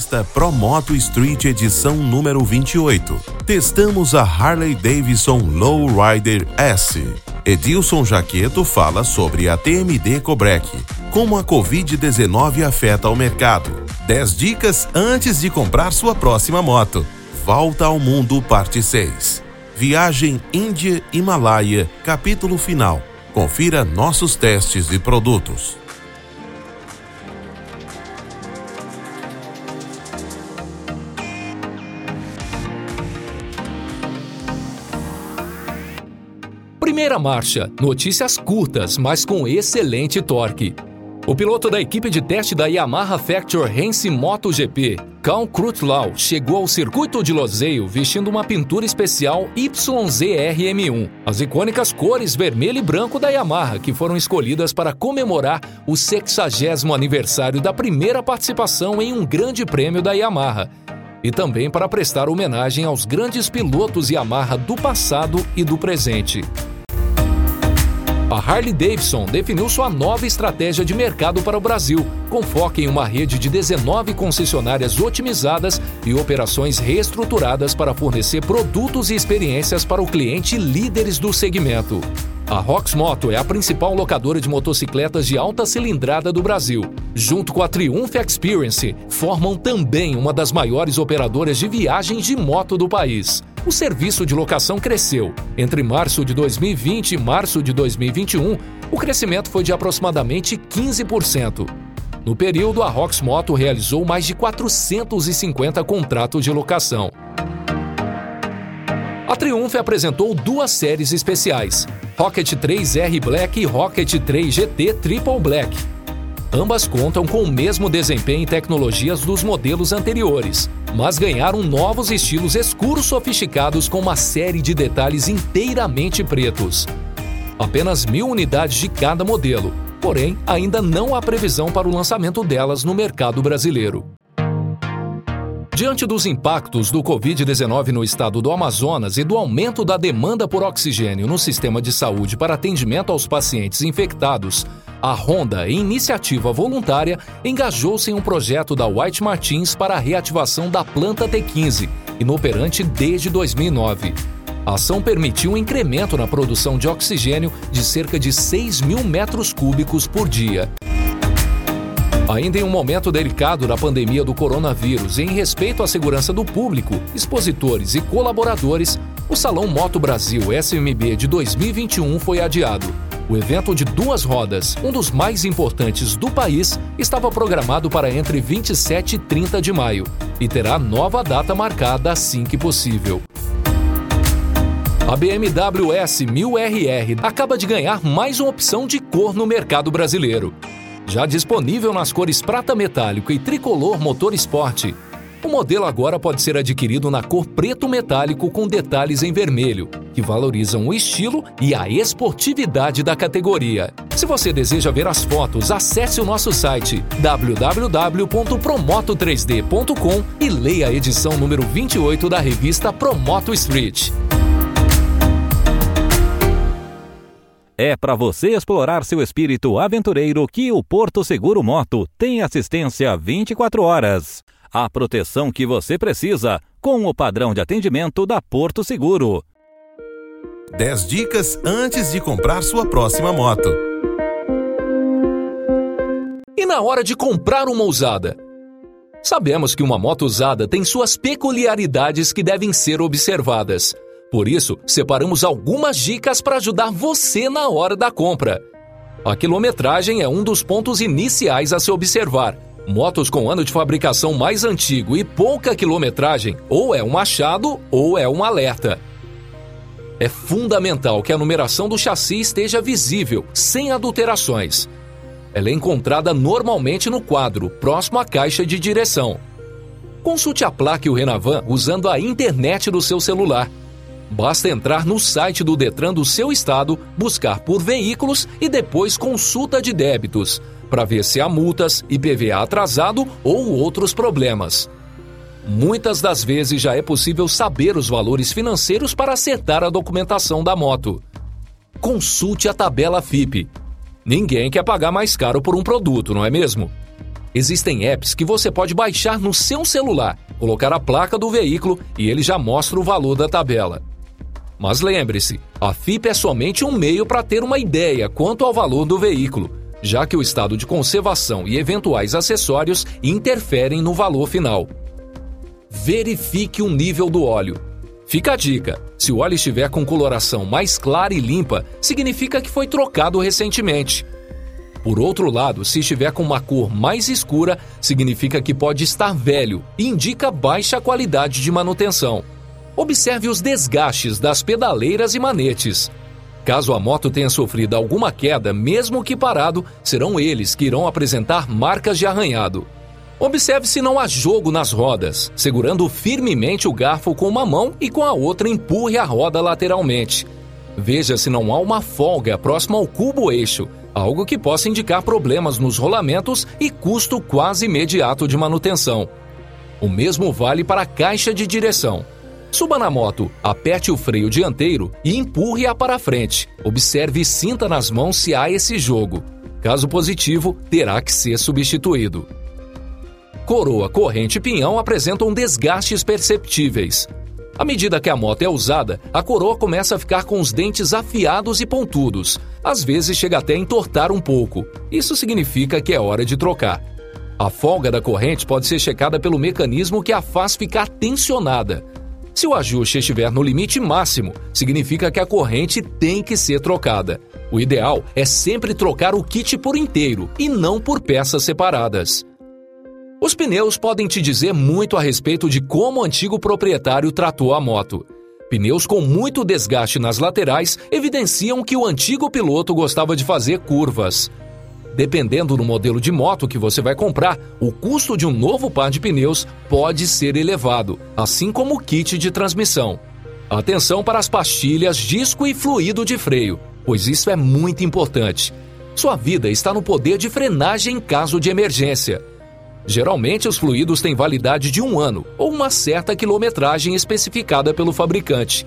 Revista Promoto Street edição número 28. Testamos a Harley Davidson Lowrider S. Edilson Jaqueto fala sobre a TMD Cobrec, como a Covid-19 afeta o mercado. 10 dicas antes de comprar sua próxima moto. Volta ao Mundo, parte 6. Viagem Índia-Himalaia, capítulo final. Confira nossos testes e produtos. Primeira marcha, notícias curtas, mas com excelente torque. O piloto da equipe de teste da Yamaha Factor Hensey MotoGP, Cal Crutlow, chegou ao circuito de Loseio vestindo uma pintura especial YZRM1, as icônicas cores vermelho e branco da Yamaha, que foram escolhidas para comemorar o 60 aniversário da primeira participação em um grande prêmio da Yamaha, e também para prestar homenagem aos grandes pilotos Yamaha do passado e do presente. A Harley Davidson definiu sua nova estratégia de mercado para o Brasil, com foco em uma rede de 19 concessionárias otimizadas e operações reestruturadas para fornecer produtos e experiências para o cliente líderes do segmento. A Rox Moto é a principal locadora de motocicletas de alta cilindrada do Brasil. Junto com a Triumph Experience, formam também uma das maiores operadoras de viagens de moto do país. O serviço de locação cresceu. Entre março de 2020 e março de 2021, o crescimento foi de aproximadamente 15%. No período, a Rox Moto realizou mais de 450 contratos de locação. A Triumph apresentou duas séries especiais, Rocket 3R Black e Rocket 3 GT Triple Black. Ambas contam com o mesmo desempenho e tecnologias dos modelos anteriores, mas ganharam novos estilos escuros sofisticados com uma série de detalhes inteiramente pretos. Apenas mil unidades de cada modelo, porém ainda não há previsão para o lançamento delas no mercado brasileiro. Diante dos impactos do Covid-19 no estado do Amazonas e do aumento da demanda por oxigênio no sistema de saúde para atendimento aos pacientes infectados, a Honda, em iniciativa voluntária, engajou-se em um projeto da White Martins para a reativação da planta T15, inoperante desde 2009. A ação permitiu um incremento na produção de oxigênio de cerca de 6 mil metros cúbicos por dia. Ainda em um momento delicado da pandemia do coronavírus e em respeito à segurança do público, expositores e colaboradores, o Salão Moto Brasil SMB de 2021 foi adiado. O evento de duas rodas, um dos mais importantes do país, estava programado para entre 27 e 30 de maio e terá nova data marcada assim que possível. A BMW S1000RR acaba de ganhar mais uma opção de cor no mercado brasileiro. Já disponível nas cores prata metálico e tricolor motor esporte, o modelo agora pode ser adquirido na cor preto metálico com detalhes em vermelho, que valorizam o estilo e a esportividade da categoria. Se você deseja ver as fotos, acesse o nosso site www.promoto3d.com e leia a edição número 28 da revista Promoto Street. É para você explorar seu espírito aventureiro que o Porto Seguro Moto tem assistência 24 horas. A proteção que você precisa com o padrão de atendimento da Porto Seguro. 10 dicas antes de comprar sua próxima moto. E na hora de comprar uma usada? Sabemos que uma moto usada tem suas peculiaridades que devem ser observadas. Por isso, separamos algumas dicas para ajudar você na hora da compra. A quilometragem é um dos pontos iniciais a se observar. Motos com ano de fabricação mais antigo e pouca quilometragem ou é um achado ou é um alerta. É fundamental que a numeração do chassi esteja visível, sem adulterações. Ela é encontrada normalmente no quadro, próximo à caixa de direção. Consulte a placa e o Renavan usando a internet do seu celular Basta entrar no site do Detran do seu estado, buscar por veículos e depois consulta de débitos, para ver se há multas, IPVA atrasado ou outros problemas. Muitas das vezes já é possível saber os valores financeiros para acertar a documentação da moto. Consulte a tabela FIP. Ninguém quer pagar mais caro por um produto, não é mesmo? Existem apps que você pode baixar no seu celular, colocar a placa do veículo e ele já mostra o valor da tabela. Mas lembre-se, a FIP é somente um meio para ter uma ideia quanto ao valor do veículo, já que o estado de conservação e eventuais acessórios interferem no valor final. Verifique o nível do óleo. Fica a dica: se o óleo estiver com coloração mais clara e limpa, significa que foi trocado recentemente. Por outro lado, se estiver com uma cor mais escura, significa que pode estar velho e indica baixa qualidade de manutenção. Observe os desgastes das pedaleiras e manetes. Caso a moto tenha sofrido alguma queda, mesmo que parado, serão eles que irão apresentar marcas de arranhado. Observe se não há jogo nas rodas. Segurando firmemente o garfo com uma mão e com a outra empurre a roda lateralmente. Veja se não há uma folga próxima ao cubo eixo, algo que possa indicar problemas nos rolamentos e custo quase imediato de manutenção. O mesmo vale para a caixa de direção. Suba na moto, aperte o freio dianteiro e empurre-a para frente. Observe e sinta nas mãos se há esse jogo. Caso positivo, terá que ser substituído. Coroa, corrente e pinhão apresentam desgastes perceptíveis. À medida que a moto é usada, a coroa começa a ficar com os dentes afiados e pontudos. Às vezes chega até a entortar um pouco. Isso significa que é hora de trocar. A folga da corrente pode ser checada pelo mecanismo que a faz ficar tensionada. Se o ajuste estiver no limite máximo, significa que a corrente tem que ser trocada. O ideal é sempre trocar o kit por inteiro e não por peças separadas. Os pneus podem te dizer muito a respeito de como o antigo proprietário tratou a moto. Pneus com muito desgaste nas laterais evidenciam que o antigo piloto gostava de fazer curvas. Dependendo do modelo de moto que você vai comprar, o custo de um novo par de pneus pode ser elevado, assim como o kit de transmissão. Atenção para as pastilhas, disco e fluido de freio, pois isso é muito importante. Sua vida está no poder de frenagem em caso de emergência. Geralmente, os fluidos têm validade de um ano ou uma certa quilometragem especificada pelo fabricante.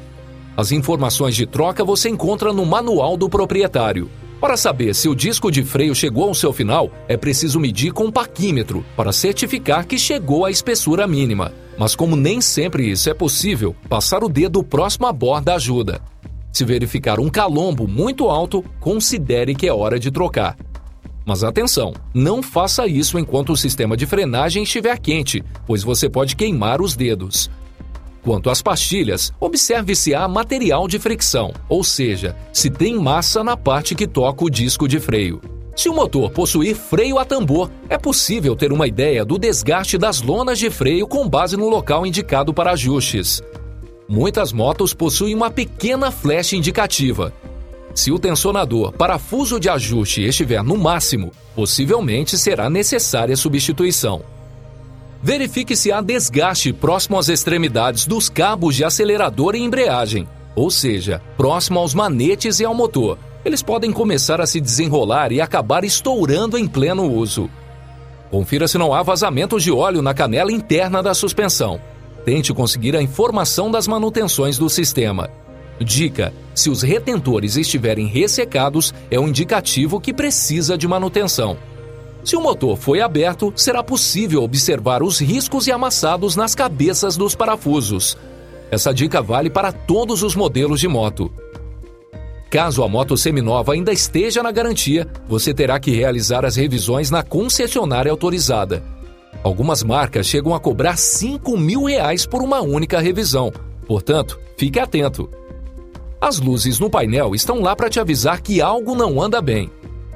As informações de troca você encontra no manual do proprietário. Para saber se o disco de freio chegou ao seu final, é preciso medir com um paquímetro para certificar que chegou à espessura mínima. Mas como nem sempre isso é possível, passar o dedo próximo à borda ajuda. Se verificar um calombo muito alto, considere que é hora de trocar. Mas atenção, não faça isso enquanto o sistema de frenagem estiver quente, pois você pode queimar os dedos. Quanto às pastilhas, observe se há material de fricção, ou seja, se tem massa na parte que toca o disco de freio. Se o motor possuir freio a tambor, é possível ter uma ideia do desgaste das lonas de freio com base no local indicado para ajustes. Muitas motos possuem uma pequena flecha indicativa, se o tensionador parafuso de ajuste estiver no máximo, possivelmente será necessária substituição. Verifique se há desgaste próximo às extremidades dos cabos de acelerador e embreagem, ou seja, próximo aos manetes e ao motor. Eles podem começar a se desenrolar e acabar estourando em pleno uso. Confira se não há vazamentos de óleo na canela interna da suspensão. Tente conseguir a informação das manutenções do sistema. Dica: se os retentores estiverem ressecados, é um indicativo que precisa de manutenção. Se o motor foi aberto, será possível observar os riscos e amassados nas cabeças dos parafusos. Essa dica vale para todos os modelos de moto. Caso a moto seminova ainda esteja na garantia, você terá que realizar as revisões na concessionária autorizada. Algumas marcas chegam a cobrar 5 mil reais por uma única revisão. Portanto, fique atento. As luzes no painel estão lá para te avisar que algo não anda bem.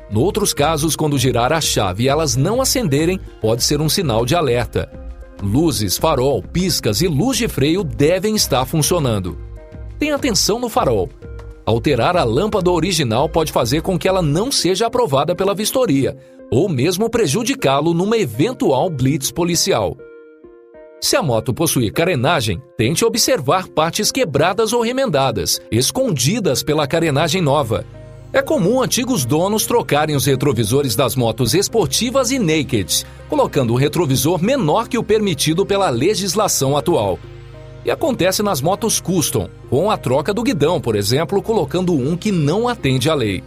Noutros casos, quando girar a chave e elas não acenderem, pode ser um sinal de alerta. Luzes, farol, piscas e luz de freio devem estar funcionando. Tenha atenção no farol. Alterar a lâmpada original pode fazer com que ela não seja aprovada pela vistoria, ou mesmo prejudicá-lo numa eventual blitz policial. Se a moto possuir carenagem, tente observar partes quebradas ou remendadas, escondidas pela carenagem nova. É comum antigos donos trocarem os retrovisores das motos esportivas e naked, colocando o retrovisor menor que o permitido pela legislação atual. E acontece nas motos custom, com a troca do guidão, por exemplo, colocando um que não atende à lei.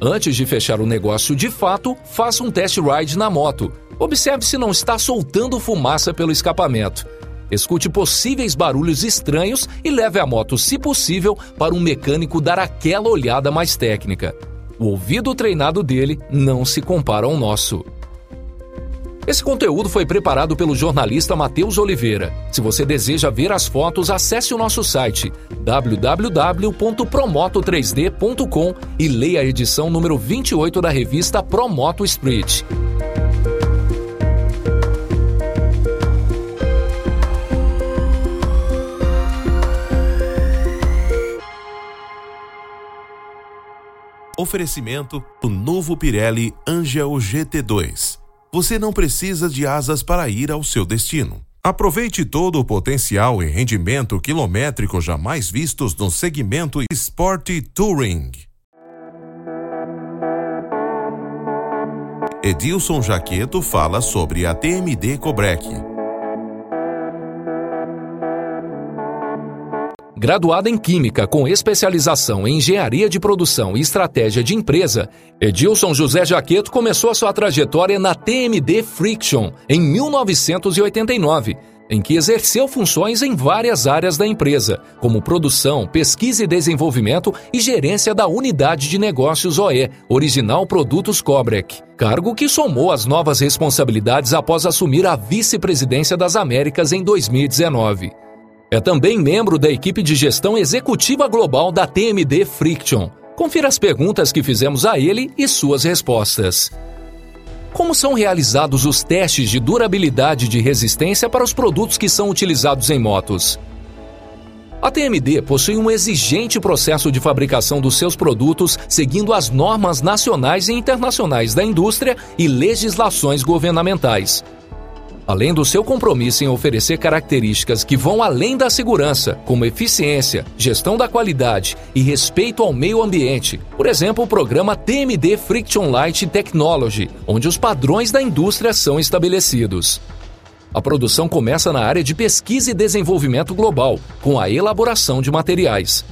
Antes de fechar o negócio de fato, faça um test ride na moto Observe se não está soltando fumaça pelo escapamento. Escute possíveis barulhos estranhos e leve a moto, se possível, para um mecânico dar aquela olhada mais técnica. O ouvido treinado dele não se compara ao nosso. Esse conteúdo foi preparado pelo jornalista Matheus Oliveira. Se você deseja ver as fotos, acesse o nosso site www.promoto3d.com e leia a edição número 28 da revista Promoto Street. Oferecimento: o novo Pirelli Angel GT2 você não precisa de asas para ir ao seu destino. Aproveite todo o potencial e rendimento quilométrico jamais vistos no segmento Sport Touring. Edilson Jaqueto fala sobre a TMD Cobrec. Graduada em Química com especialização em Engenharia de Produção e Estratégia de Empresa, Edilson José Jaqueto começou sua trajetória na TMD Friction em 1989, em que exerceu funções em várias áreas da empresa, como produção, pesquisa e desenvolvimento e gerência da unidade de negócios OE, Original Produtos Cobrec, cargo que somou as novas responsabilidades após assumir a vice-presidência das Américas em 2019. É também membro da equipe de gestão executiva global da TMD Friction. Confira as perguntas que fizemos a ele e suas respostas. Como são realizados os testes de durabilidade de resistência para os produtos que são utilizados em motos? A TMD possui um exigente processo de fabricação dos seus produtos seguindo as normas nacionais e internacionais da indústria e legislações governamentais. Além do seu compromisso em oferecer características que vão além da segurança, como eficiência, gestão da qualidade e respeito ao meio ambiente, por exemplo, o programa TMD Friction Light Technology, onde os padrões da indústria são estabelecidos. A produção começa na área de pesquisa e desenvolvimento global, com a elaboração de materiais.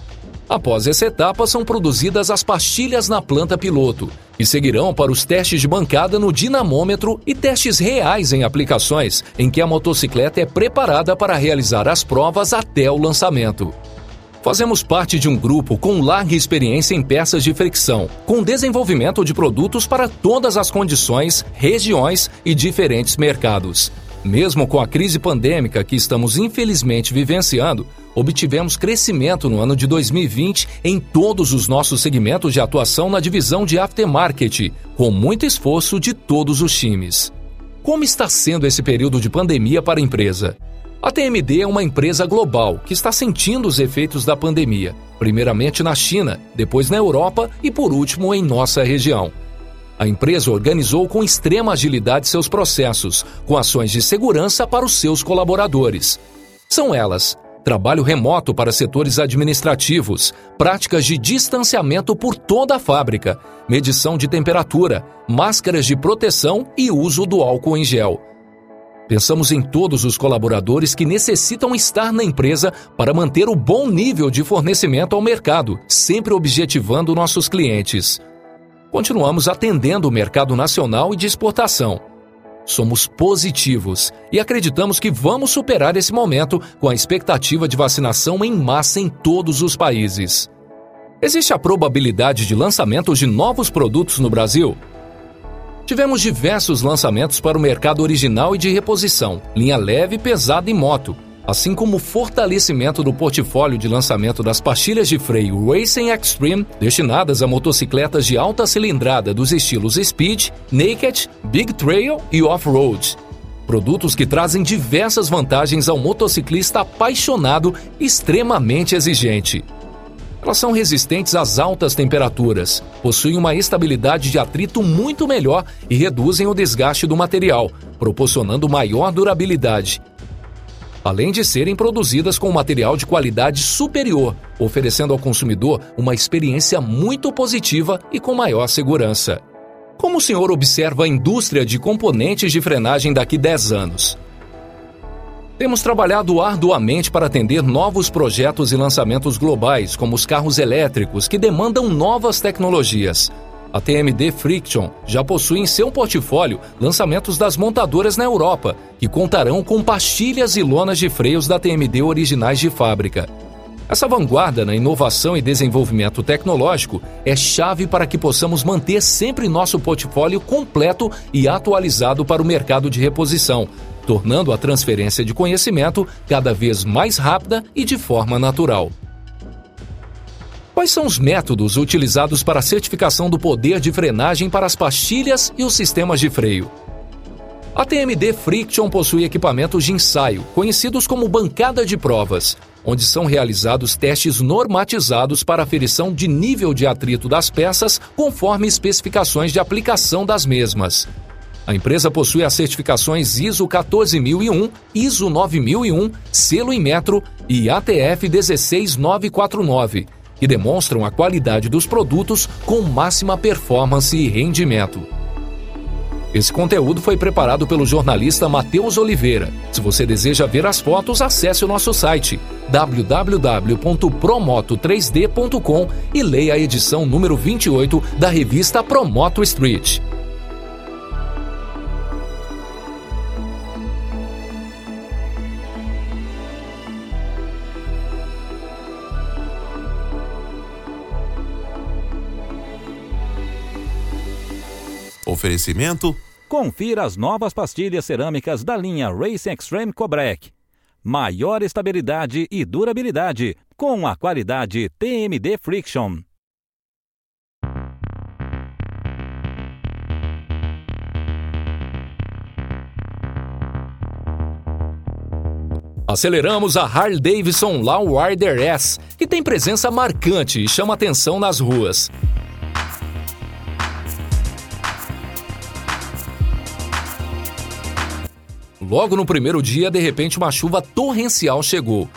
Após essa etapa, são produzidas as pastilhas na planta piloto e seguirão para os testes de bancada no dinamômetro e testes reais em aplicações em que a motocicleta é preparada para realizar as provas até o lançamento. Fazemos parte de um grupo com larga experiência em peças de fricção, com desenvolvimento de produtos para todas as condições, regiões e diferentes mercados. Mesmo com a crise pandêmica que estamos infelizmente vivenciando, obtivemos crescimento no ano de 2020 em todos os nossos segmentos de atuação na divisão de aftermarket, com muito esforço de todos os times. Como está sendo esse período de pandemia para a empresa? A TMD é uma empresa global que está sentindo os efeitos da pandemia, primeiramente na China, depois na Europa e por último em nossa região. A empresa organizou com extrema agilidade seus processos, com ações de segurança para os seus colaboradores. São elas: trabalho remoto para setores administrativos, práticas de distanciamento por toda a fábrica, medição de temperatura, máscaras de proteção e uso do álcool em gel. Pensamos em todos os colaboradores que necessitam estar na empresa para manter o bom nível de fornecimento ao mercado, sempre objetivando nossos clientes continuamos atendendo o mercado nacional e de exportação. Somos positivos e acreditamos que vamos superar esse momento com a expectativa de vacinação em massa em todos os países. Existe a probabilidade de lançamentos de novos produtos no Brasil? Tivemos diversos lançamentos para o mercado original e de reposição, linha leve, pesada e moto, assim como o fortalecimento do portfólio de lançamento das pastilhas de freio Racing Extreme, destinadas a motocicletas de alta cilindrada dos estilos Speed, Naked, Big Trail e Off-Road. Produtos que trazem diversas vantagens ao motociclista apaixonado e extremamente exigente. Elas são resistentes às altas temperaturas, possuem uma estabilidade de atrito muito melhor e reduzem o desgaste do material, proporcionando maior durabilidade além de serem produzidas com material de qualidade superior, oferecendo ao consumidor uma experiência muito positiva e com maior segurança. Como o senhor observa a indústria de componentes de frenagem daqui 10 anos? Temos trabalhado arduamente para atender novos projetos e lançamentos globais, como os carros elétricos, que demandam novas tecnologias. A TMD Friction já possui em seu portfólio lançamentos das montadoras na Europa, que contarão com pastilhas e lonas de freios da TMD originais de fábrica. Essa vanguarda na inovação e desenvolvimento tecnológico é chave para que possamos manter sempre nosso portfólio completo e atualizado para o mercado de reposição, tornando a transferência de conhecimento cada vez mais rápida e de forma natural. Quais são os métodos utilizados para a certificação do poder de frenagem para as pastilhas e os sistemas de freio? A TMD Friction possui equipamentos de ensaio, conhecidos como bancada de provas, onde são realizados testes normatizados para aferição de nível de atrito das peças conforme especificações de aplicação das mesmas. A empresa possui as certificações ISO 14001, ISO 9001, selo em metro e ATF 16949 que demonstram a qualidade dos produtos com máxima performance e rendimento. Esse conteúdo foi preparado pelo jornalista Matheus Oliveira. Se você deseja ver as fotos, acesse o nosso site www.promoto3d.com e leia a edição número 28 da revista Promoto Street. Oferecimento Confira as novas pastilhas cerâmicas da linha Racing Extreme Cobrec. Maior estabilidade e durabilidade com a qualidade TMD Friction. Aceleramos a Harley Davidson Lowrider S, que tem presença marcante e chama atenção nas ruas. Logo no primeiro dia, de repente, uma chuva torrencial chegou.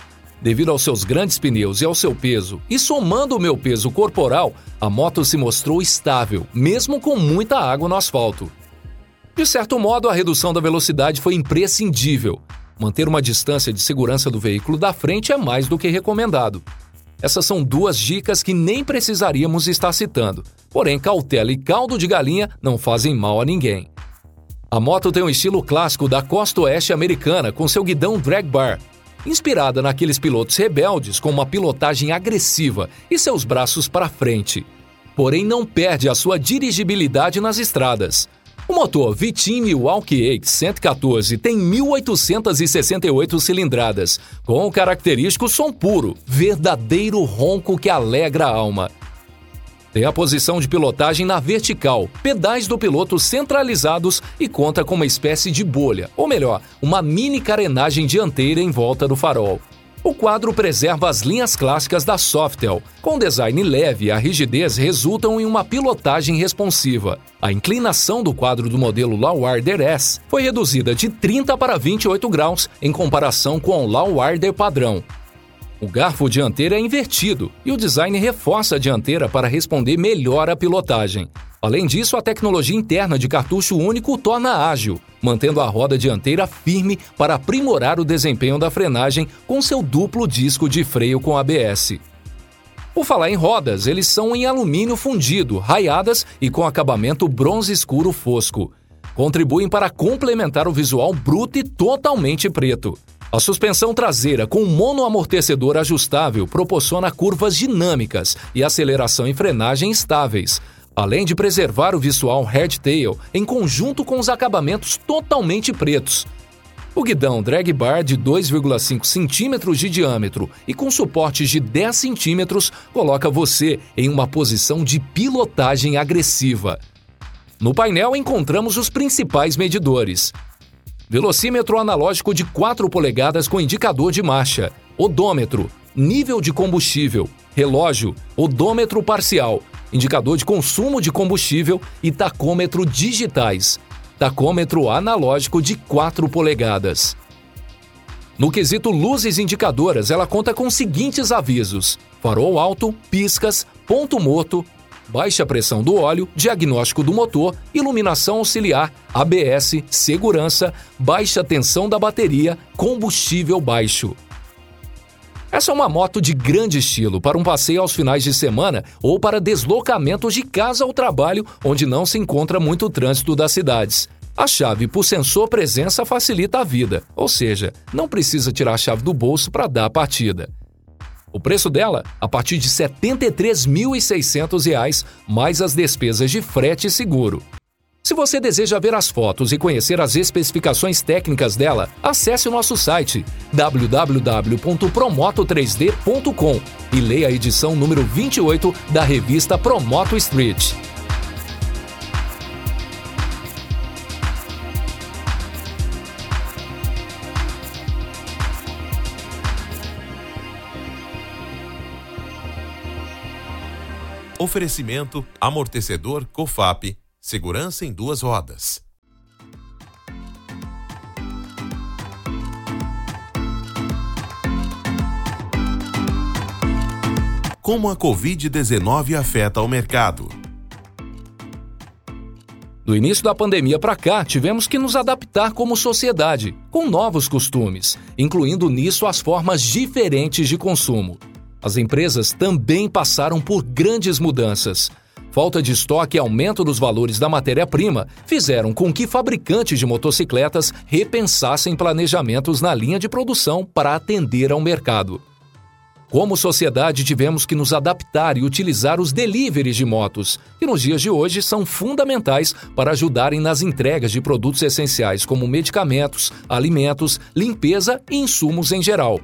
Devido aos seus grandes pneus e ao seu peso, e somando o meu peso corporal, a moto se mostrou estável, mesmo com muita água no asfalto. De certo modo, a redução da velocidade foi imprescindível. Manter uma distância de segurança do veículo da frente é mais do que recomendado. Essas são duas dicas que nem precisaríamos estar citando. Porém, cautela e caldo de galinha não fazem mal a ninguém. A moto tem um estilo clássico da costa oeste americana com seu guidão drag bar, inspirada naqueles pilotos rebeldes com uma pilotagem agressiva e seus braços para frente. Porém, não perde a sua dirigibilidade nas estradas. O motor Vitin Milwaukee 8 114 tem 1.868 cilindradas, com o característico som puro, verdadeiro ronco que alegra a alma. Tem a posição de pilotagem na vertical, pedais do piloto centralizados e conta com uma espécie de bolha, ou melhor, uma mini carenagem dianteira em volta do farol. O quadro preserva as linhas clássicas da Softel. Com design leve, a rigidez resultam em uma pilotagem responsiva. A inclinação do quadro do modelo Lowrider S foi reduzida de 30 para 28 graus em comparação com o Lowrider padrão, o garfo dianteiro é invertido e o design reforça a dianteira para responder melhor à pilotagem. Além disso, a tecnologia interna de cartucho único o torna ágil, mantendo a roda dianteira firme para aprimorar o desempenho da frenagem com seu duplo disco de freio com ABS. Por falar em rodas, eles são em alumínio fundido, raiadas e com acabamento bronze escuro fosco. Contribuem para complementar o visual bruto e totalmente preto. A suspensão traseira com monoamortecedor ajustável proporciona curvas dinâmicas e aceleração e frenagem estáveis, além de preservar o visual headtail em conjunto com os acabamentos totalmente pretos. O guidão drag bar de 2,5 centímetros de diâmetro e com suportes de 10 centímetros coloca você em uma posição de pilotagem agressiva. No painel encontramos os principais medidores: velocímetro analógico de 4 polegadas com indicador de marcha, odômetro, nível de combustível, relógio, odômetro parcial, indicador de consumo de combustível e tacômetro digitais, tacômetro analógico de 4 polegadas. No quesito luzes indicadoras, ela conta com os seguintes avisos: farol alto, piscas, ponto morto, baixa pressão do óleo, diagnóstico do motor, iluminação auxiliar, ABS, segurança, baixa tensão da bateria, combustível baixo. Essa é uma moto de grande estilo para um passeio aos finais de semana ou para deslocamentos de casa ao trabalho, onde não se encontra muito trânsito das cidades. A chave por sensor presença facilita a vida, ou seja, não precisa tirar a chave do bolso para dar a partida. O preço dela, a partir de R$ 73.600, mais as despesas de frete e seguro. Se você deseja ver as fotos e conhecer as especificações técnicas dela, acesse o nosso site www.promoto3d.com e leia a edição número 28 da revista Promoto Street. Oferecimento amortecedor COFAP Segurança em duas rodas. Como a Covid-19 afeta o mercado? Do início da pandemia para cá, tivemos que nos adaptar como sociedade, com novos costumes, incluindo nisso as formas diferentes de consumo. As empresas também passaram por grandes mudanças Falta de estoque e aumento dos valores da matéria-prima fizeram com que fabricantes de motocicletas repensassem planejamentos na linha de produção para atender ao mercado. Como sociedade, tivemos que nos adaptar e utilizar os deliveries de motos, que nos dias de hoje são fundamentais para ajudarem nas entregas de produtos essenciais como medicamentos, alimentos, limpeza e insumos em geral.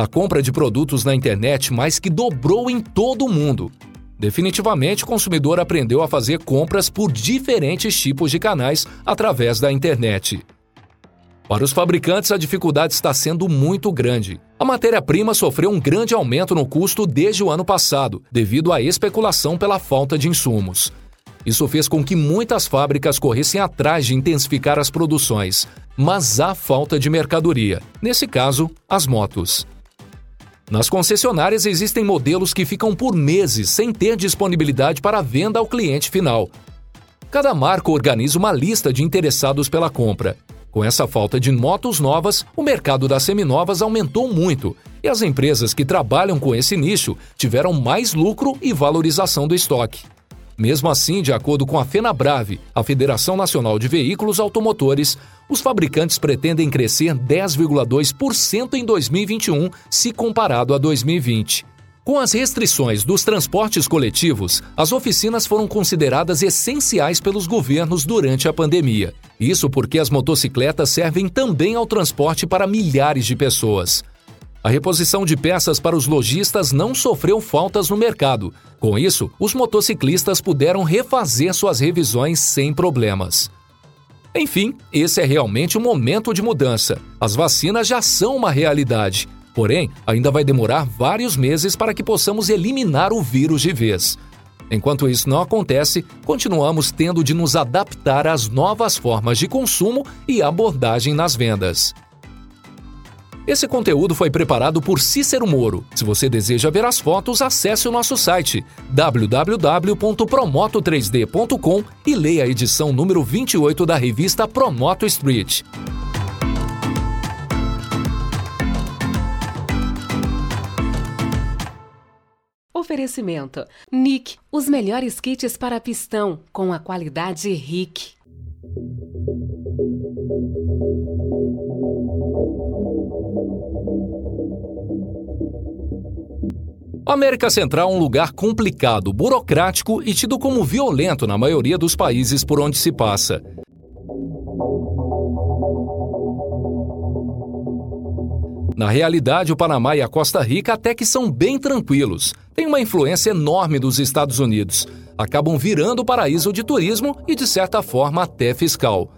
A compra de produtos na internet mais que dobrou em todo o mundo. Definitivamente, o consumidor aprendeu a fazer compras por diferentes tipos de canais através da internet. Para os fabricantes, a dificuldade está sendo muito grande. A matéria-prima sofreu um grande aumento no custo desde o ano passado, devido à especulação pela falta de insumos. Isso fez com que muitas fábricas corressem atrás de intensificar as produções, mas há falta de mercadoria, nesse caso, as motos. Nas concessionárias existem modelos que ficam por meses sem ter disponibilidade para venda ao cliente final. Cada marca organiza uma lista de interessados pela compra. Com essa falta de motos novas, o mercado das seminovas aumentou muito e as empresas que trabalham com esse nicho tiveram mais lucro e valorização do estoque. Mesmo assim, de acordo com a FenaBrave, a Federação Nacional de Veículos Automotores, os fabricantes pretendem crescer 10,2% em 2021 se comparado a 2020. Com as restrições dos transportes coletivos, as oficinas foram consideradas essenciais pelos governos durante a pandemia. Isso porque as motocicletas servem também ao transporte para milhares de pessoas. A reposição de peças para os lojistas não sofreu faltas no mercado. Com isso, os motociclistas puderam refazer suas revisões sem problemas. Enfim, esse é realmente um momento de mudança. As vacinas já são uma realidade. Porém, ainda vai demorar vários meses para que possamos eliminar o vírus de vez. Enquanto isso não acontece, continuamos tendo de nos adaptar às novas formas de consumo e abordagem nas vendas. Esse conteúdo foi preparado por Cícero Moro. Se você deseja ver as fotos, acesse o nosso site www.promoto3d.com e leia a edição número 28 da revista Promoto Street. Oferecimento: Nick, os melhores kits para pistão com a qualidade RIC. América Central é um lugar complicado, burocrático e tido como violento na maioria dos países por onde se passa. Na realidade, o Panamá e a Costa Rica até que são bem tranquilos. Tem uma influência enorme dos Estados Unidos. Acabam virando paraíso de turismo e, de certa forma, até fiscal.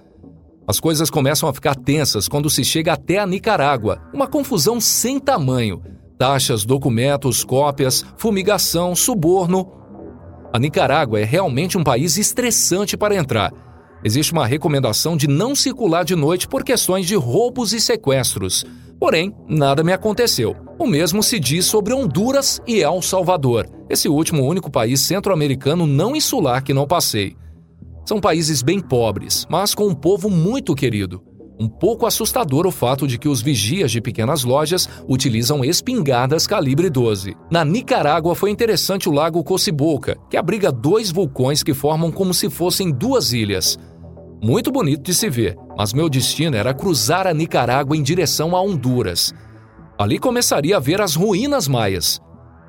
As coisas começam a ficar tensas quando se chega até a Nicarágua, uma confusão sem tamanho taxas, documentos, cópias, fumigação, suborno. A Nicarágua é realmente um país estressante para entrar. Existe uma recomendação de não circular de noite por questões de roubos e sequestros. Porém, nada me aconteceu. O mesmo se diz sobre Honduras e El Salvador, esse último único país centro-americano não insular que não passei. São países bem pobres, mas com um povo muito querido. Um pouco assustador o fato de que os vigias de pequenas lojas utilizam espingardas calibre 12. Na Nicarágua foi interessante o lago Cociboca, que abriga dois vulcões que formam como se fossem duas ilhas. Muito bonito de se ver, mas meu destino era cruzar a Nicarágua em direção a Honduras. Ali começaria a ver as ruínas maias.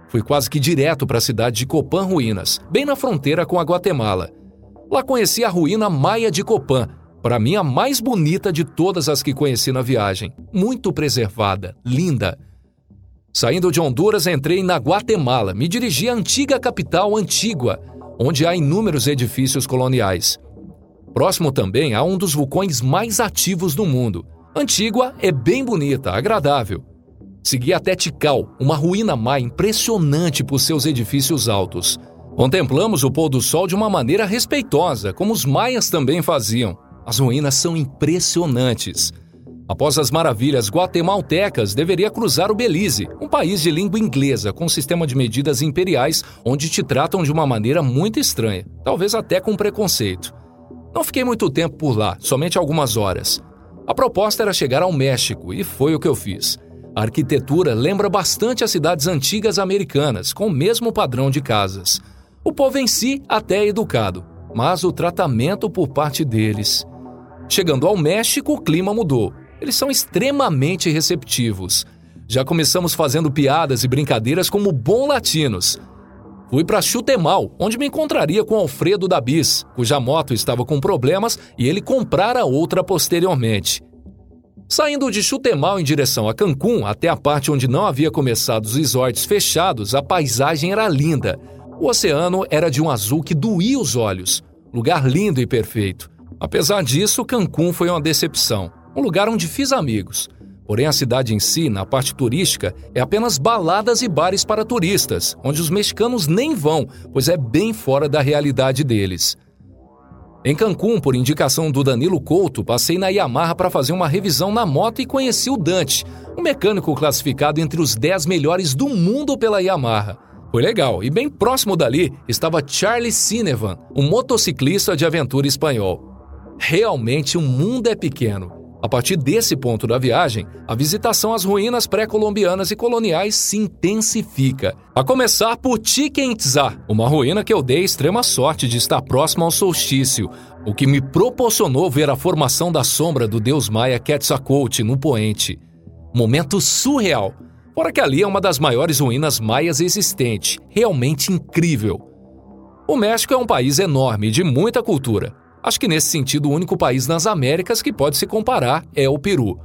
Fui quase que direto para a cidade de Copan Ruínas, bem na fronteira com a Guatemala. Lá conheci a ruína maia de Copan, para mim a mais bonita de todas as que conheci na viagem. Muito preservada, linda. Saindo de Honduras, entrei na Guatemala, me dirigi à antiga capital Antígua, onde há inúmeros edifícios coloniais. Próximo também há um dos vulcões mais ativos do mundo. Antígua é bem bonita, agradável. Segui até Tikal, uma ruína maia impressionante por seus edifícios altos. Contemplamos o pôr do sol de uma maneira respeitosa, como os maias também faziam. As ruínas são impressionantes. Após as maravilhas guatemaltecas, deveria cruzar o Belize, um país de língua inglesa com sistema de medidas imperiais onde te tratam de uma maneira muito estranha, talvez até com preconceito. Não fiquei muito tempo por lá, somente algumas horas. A proposta era chegar ao México e foi o que eu fiz. A arquitetura lembra bastante as cidades antigas americanas, com o mesmo padrão de casas. O povo em si até é educado, mas o tratamento por parte deles. Chegando ao México, o clima mudou. Eles são extremamente receptivos. Já começamos fazendo piadas e brincadeiras como bom latinos. Fui para Chutemal, onde me encontraria com Alfredo da Bis, cuja moto estava com problemas e ele comprara outra posteriormente. Saindo de Chutemal em direção a Cancún, até a parte onde não havia começado os resorts fechados, a paisagem era linda. O oceano era de um azul que doía os olhos. Lugar lindo e perfeito. Apesar disso, Cancún foi uma decepção. Um lugar onde fiz amigos. Porém, a cidade em si, na parte turística, é apenas baladas e bares para turistas, onde os mexicanos nem vão, pois é bem fora da realidade deles. Em Cancún, por indicação do Danilo Couto, passei na Yamaha para fazer uma revisão na moto e conheci o Dante, um mecânico classificado entre os 10 melhores do mundo pela Yamaha. Foi legal, e bem próximo dali estava Charlie Cinevan, um motociclista de aventura espanhol. Realmente o mundo é pequeno. A partir desse ponto da viagem, a visitação às ruínas pré-colombianas e coloniais se intensifica. A começar por Chichen Itza, uma ruína que eu dei extrema sorte de estar próximo ao solstício, o que me proporcionou ver a formação da sombra do deus maia Quetzalcoatl no poente. Momento surreal. Fora que ali é uma das maiores ruínas maias existente, realmente incrível. O México é um país enorme de muita cultura. Acho que nesse sentido, o único país nas Américas que pode se comparar é o Peru.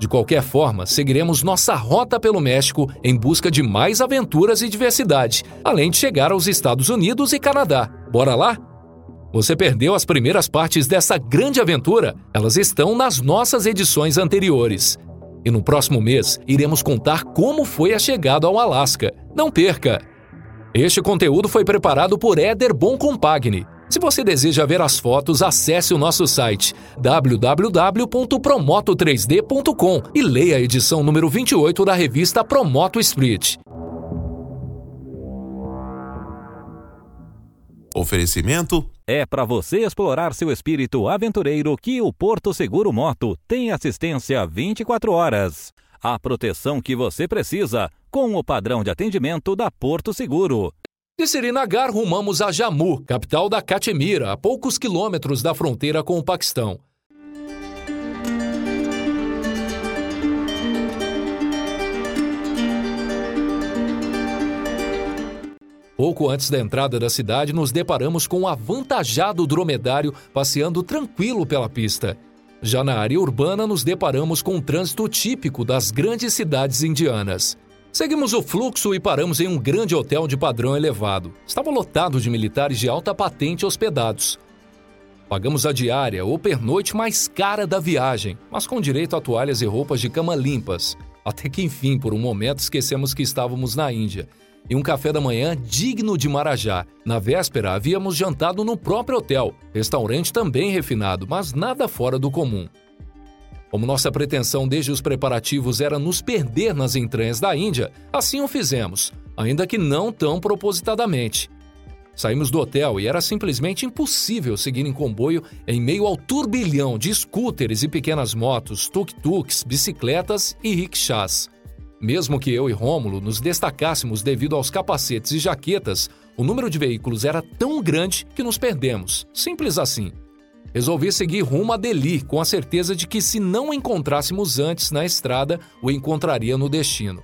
De qualquer forma, seguiremos nossa rota pelo México em busca de mais aventuras e diversidade, além de chegar aos Estados Unidos e Canadá. Bora lá? Você perdeu as primeiras partes dessa grande aventura? Elas estão nas nossas edições anteriores. E no próximo mês iremos contar como foi a chegada ao Alasca. Não perca! Este conteúdo foi preparado por Éder Bom Compagni se você deseja ver as fotos, acesse o nosso site www.promoto3d.com e leia a edição número 28 da revista Promoto Spirit. Oferecimento é para você explorar seu espírito aventureiro que o Porto Seguro Moto tem assistência 24 horas. A proteção que você precisa com o padrão de atendimento da Porto Seguro. De Srinagar rumamos a Jammu, capital da Catemira, a poucos quilômetros da fronteira com o Paquistão. Pouco antes da entrada da cidade, nos deparamos com um avantajado dromedário passeando tranquilo pela pista. Já na área urbana, nos deparamos com um trânsito típico das grandes cidades indianas. Seguimos o fluxo e paramos em um grande hotel de padrão elevado. Estava lotado de militares de alta patente hospedados. Pagamos a diária ou pernoite mais cara da viagem, mas com direito a toalhas e roupas de cama limpas. Até que enfim, por um momento, esquecemos que estávamos na Índia. E um café da manhã digno de Marajá. Na véspera, havíamos jantado no próprio hotel, restaurante também refinado, mas nada fora do comum. Como nossa pretensão desde os preparativos era nos perder nas entranhas da Índia, assim o fizemos, ainda que não tão propositadamente. Saímos do hotel e era simplesmente impossível seguir em comboio em meio ao turbilhão de scooters e pequenas motos, tuk-tuks, bicicletas e rickshaws. Mesmo que eu e Rômulo nos destacássemos devido aos capacetes e jaquetas, o número de veículos era tão grande que nos perdemos. Simples assim. Resolvi seguir rumo a Delhi com a certeza de que se não encontrássemos antes na estrada, o encontraria no destino.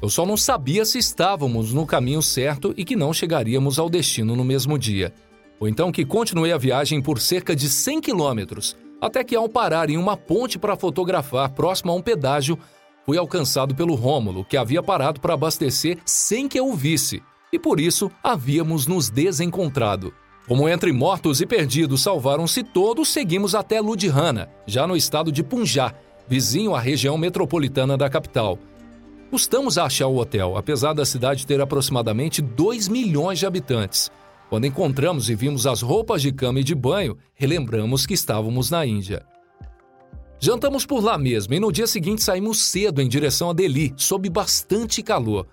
Eu só não sabia se estávamos no caminho certo e que não chegaríamos ao destino no mesmo dia. Ou então que continuei a viagem por cerca de 100 quilômetros, até que ao parar em uma ponte para fotografar próximo a um pedágio, fui alcançado pelo Rômulo, que havia parado para abastecer sem que eu o visse, e por isso havíamos nos desencontrado. Como entre mortos e perdidos salvaram-se todos, seguimos até Ludhiana, já no estado de Punjab, vizinho à região metropolitana da capital. Custamos a achar o hotel, apesar da cidade ter aproximadamente 2 milhões de habitantes. Quando encontramos e vimos as roupas de cama e de banho, relembramos que estávamos na Índia. Jantamos por lá mesmo e no dia seguinte saímos cedo em direção a Delhi, sob bastante calor.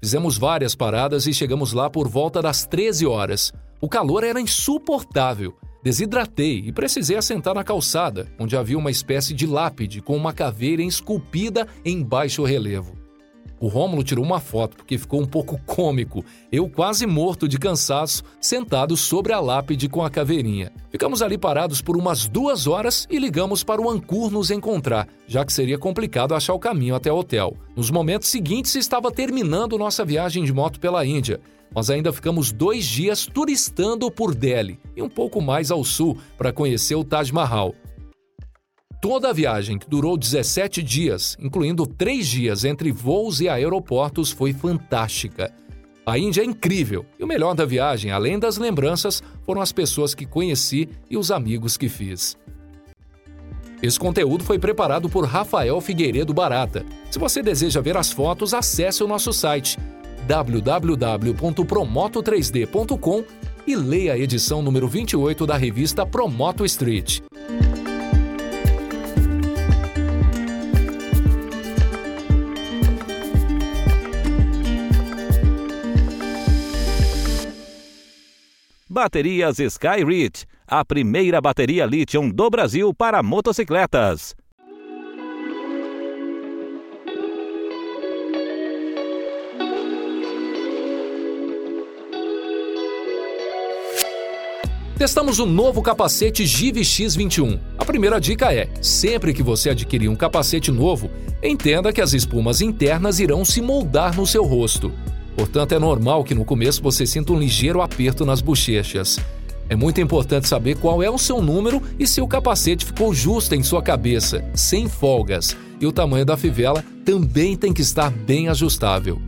Fizemos várias paradas e chegamos lá por volta das 13 horas. O calor era insuportável. Desidratei e precisei assentar na calçada, onde havia uma espécie de lápide com uma caveira esculpida em baixo relevo. O Rômulo tirou uma foto porque ficou um pouco cômico, eu quase morto de cansaço, sentado sobre a lápide com a caveirinha. Ficamos ali parados por umas duas horas e ligamos para o Ancur nos encontrar, já que seria complicado achar o caminho até o hotel. Nos momentos seguintes estava terminando nossa viagem de moto pela Índia. Nós ainda ficamos dois dias turistando por Delhi e um pouco mais ao sul para conhecer o Taj Mahal. Toda a viagem, que durou 17 dias, incluindo três dias entre voos e aeroportos, foi fantástica. A Índia é incrível e o melhor da viagem, além das lembranças, foram as pessoas que conheci e os amigos que fiz. Esse conteúdo foi preparado por Rafael Figueiredo Barata. Se você deseja ver as fotos, acesse o nosso site www.promoto3d.com e leia a edição número 28 da revista Promoto Street. Baterias Skyreach, a primeira bateria lítio do Brasil para motocicletas. Testamos o novo capacete GIV X21. A primeira dica é: sempre que você adquirir um capacete novo, entenda que as espumas internas irão se moldar no seu rosto. Portanto, é normal que no começo você sinta um ligeiro aperto nas bochechas. É muito importante saber qual é o seu número e se o capacete ficou justo em sua cabeça, sem folgas. E o tamanho da fivela também tem que estar bem ajustável.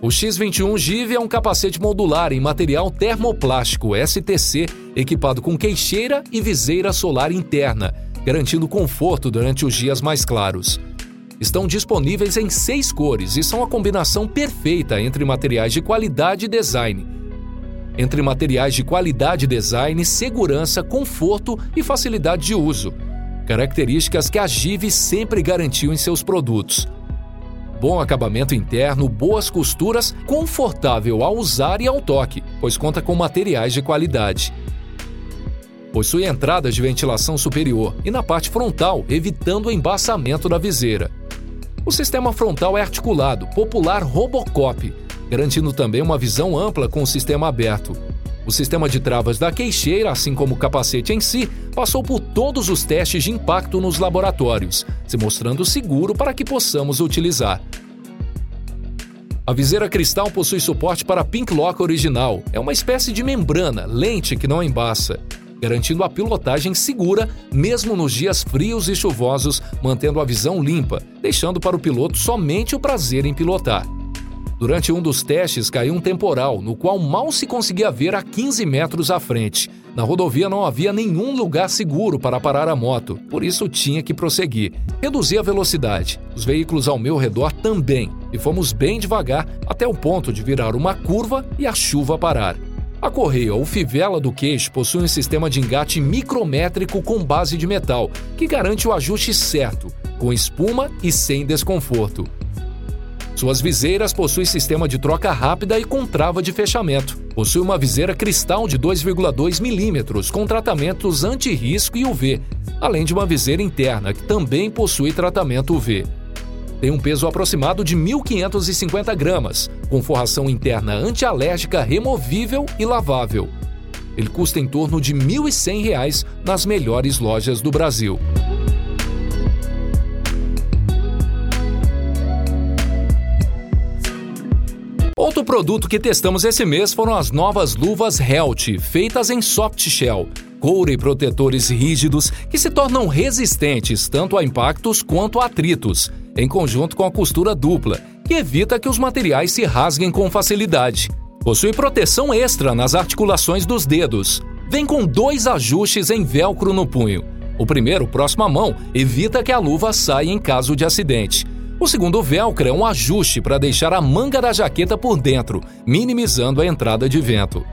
O X21 GIV é um capacete modular em material termoplástico STC, equipado com queixeira e viseira solar interna, garantindo conforto durante os dias mais claros estão disponíveis em seis cores e são a combinação perfeita entre materiais de qualidade e design. Entre materiais de qualidade, design, segurança, conforto e facilidade de uso. Características que a Give sempre garantiu em seus produtos. Bom acabamento interno, boas costuras, confortável ao usar e ao toque, pois conta com materiais de qualidade. Possui entradas de ventilação superior e na parte frontal, evitando o embaçamento da viseira. O sistema frontal é articulado, popular Robocop, garantindo também uma visão ampla com o sistema aberto. O sistema de travas da queixeira, assim como o capacete em si, passou por todos os testes de impacto nos laboratórios, se mostrando seguro para que possamos utilizar. A viseira cristal possui suporte para Pink Lock original. É uma espécie de membrana, lente que não embaça garantindo a pilotagem segura mesmo nos dias frios e chuvosos, mantendo a visão limpa, deixando para o piloto somente o prazer em pilotar. Durante um dos testes caiu um temporal, no qual mal se conseguia ver a 15 metros à frente. Na rodovia não havia nenhum lugar seguro para parar a moto, por isso tinha que prosseguir. Reduzi a velocidade, os veículos ao meu redor também, e fomos bem devagar até o ponto de virar uma curva e a chuva parar. A correia ou fivela do queixo possui um sistema de engate micrométrico com base de metal, que garante o ajuste certo, com espuma e sem desconforto. Suas viseiras possuem sistema de troca rápida e com trava de fechamento. Possui uma viseira cristal de 2,2 milímetros com tratamentos anti-risco e UV, além de uma viseira interna que também possui tratamento UV. Tem um peso aproximado de 1.550 gramas, com forração interna antialérgica removível e lavável. Ele custa em torno de R$ 1.100 nas melhores lojas do Brasil. Outro produto que testamos esse mês foram as novas luvas Health, feitas em soft shell, couro e protetores rígidos que se tornam resistentes tanto a impactos quanto a atritos, em conjunto com a costura dupla, que evita que os materiais se rasguem com facilidade. Possui proteção extra nas articulações dos dedos. Vem com dois ajustes em velcro no punho. O primeiro, próximo à mão, evita que a luva saia em caso de acidente. O segundo velcro é um ajuste para deixar a manga da jaqueta por dentro, minimizando a entrada de vento.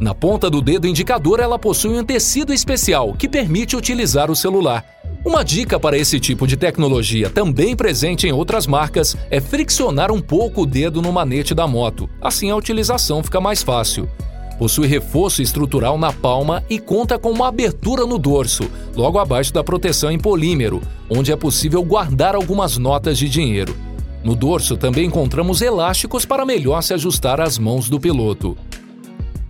Na ponta do dedo indicador, ela possui um tecido especial que permite utilizar o celular. Uma dica para esse tipo de tecnologia, também presente em outras marcas, é friccionar um pouco o dedo no manete da moto. Assim a utilização fica mais fácil. Possui reforço estrutural na palma e conta com uma abertura no dorso, logo abaixo da proteção em polímero, onde é possível guardar algumas notas de dinheiro. No dorso também encontramos elásticos para melhor se ajustar às mãos do piloto.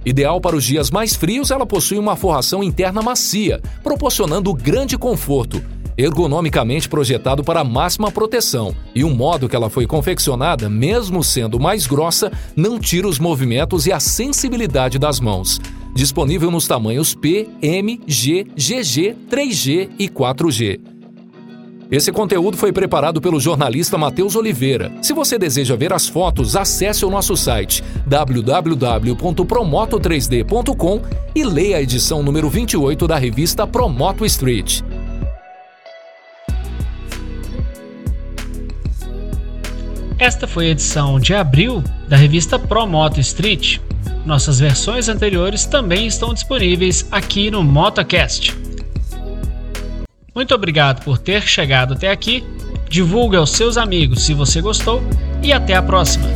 Ideal para os dias mais frios, ela possui uma forração interna macia, proporcionando grande conforto, ergonomicamente projetado para máxima proteção, e o modo que ela foi confeccionada, mesmo sendo mais grossa, não tira os movimentos e a sensibilidade das mãos. Disponível nos tamanhos P, M, G, GG, 3G e 4G. Esse conteúdo foi preparado pelo jornalista Matheus Oliveira. Se você deseja ver as fotos, acesse o nosso site www.promoto3d.com e leia a edição número 28 da revista Promoto Street. Esta foi a edição de abril da revista Promoto Street. Nossas versões anteriores também estão disponíveis aqui no MotoCast. Muito obrigado por ter chegado até aqui. Divulgue aos seus amigos se você gostou e até a próxima.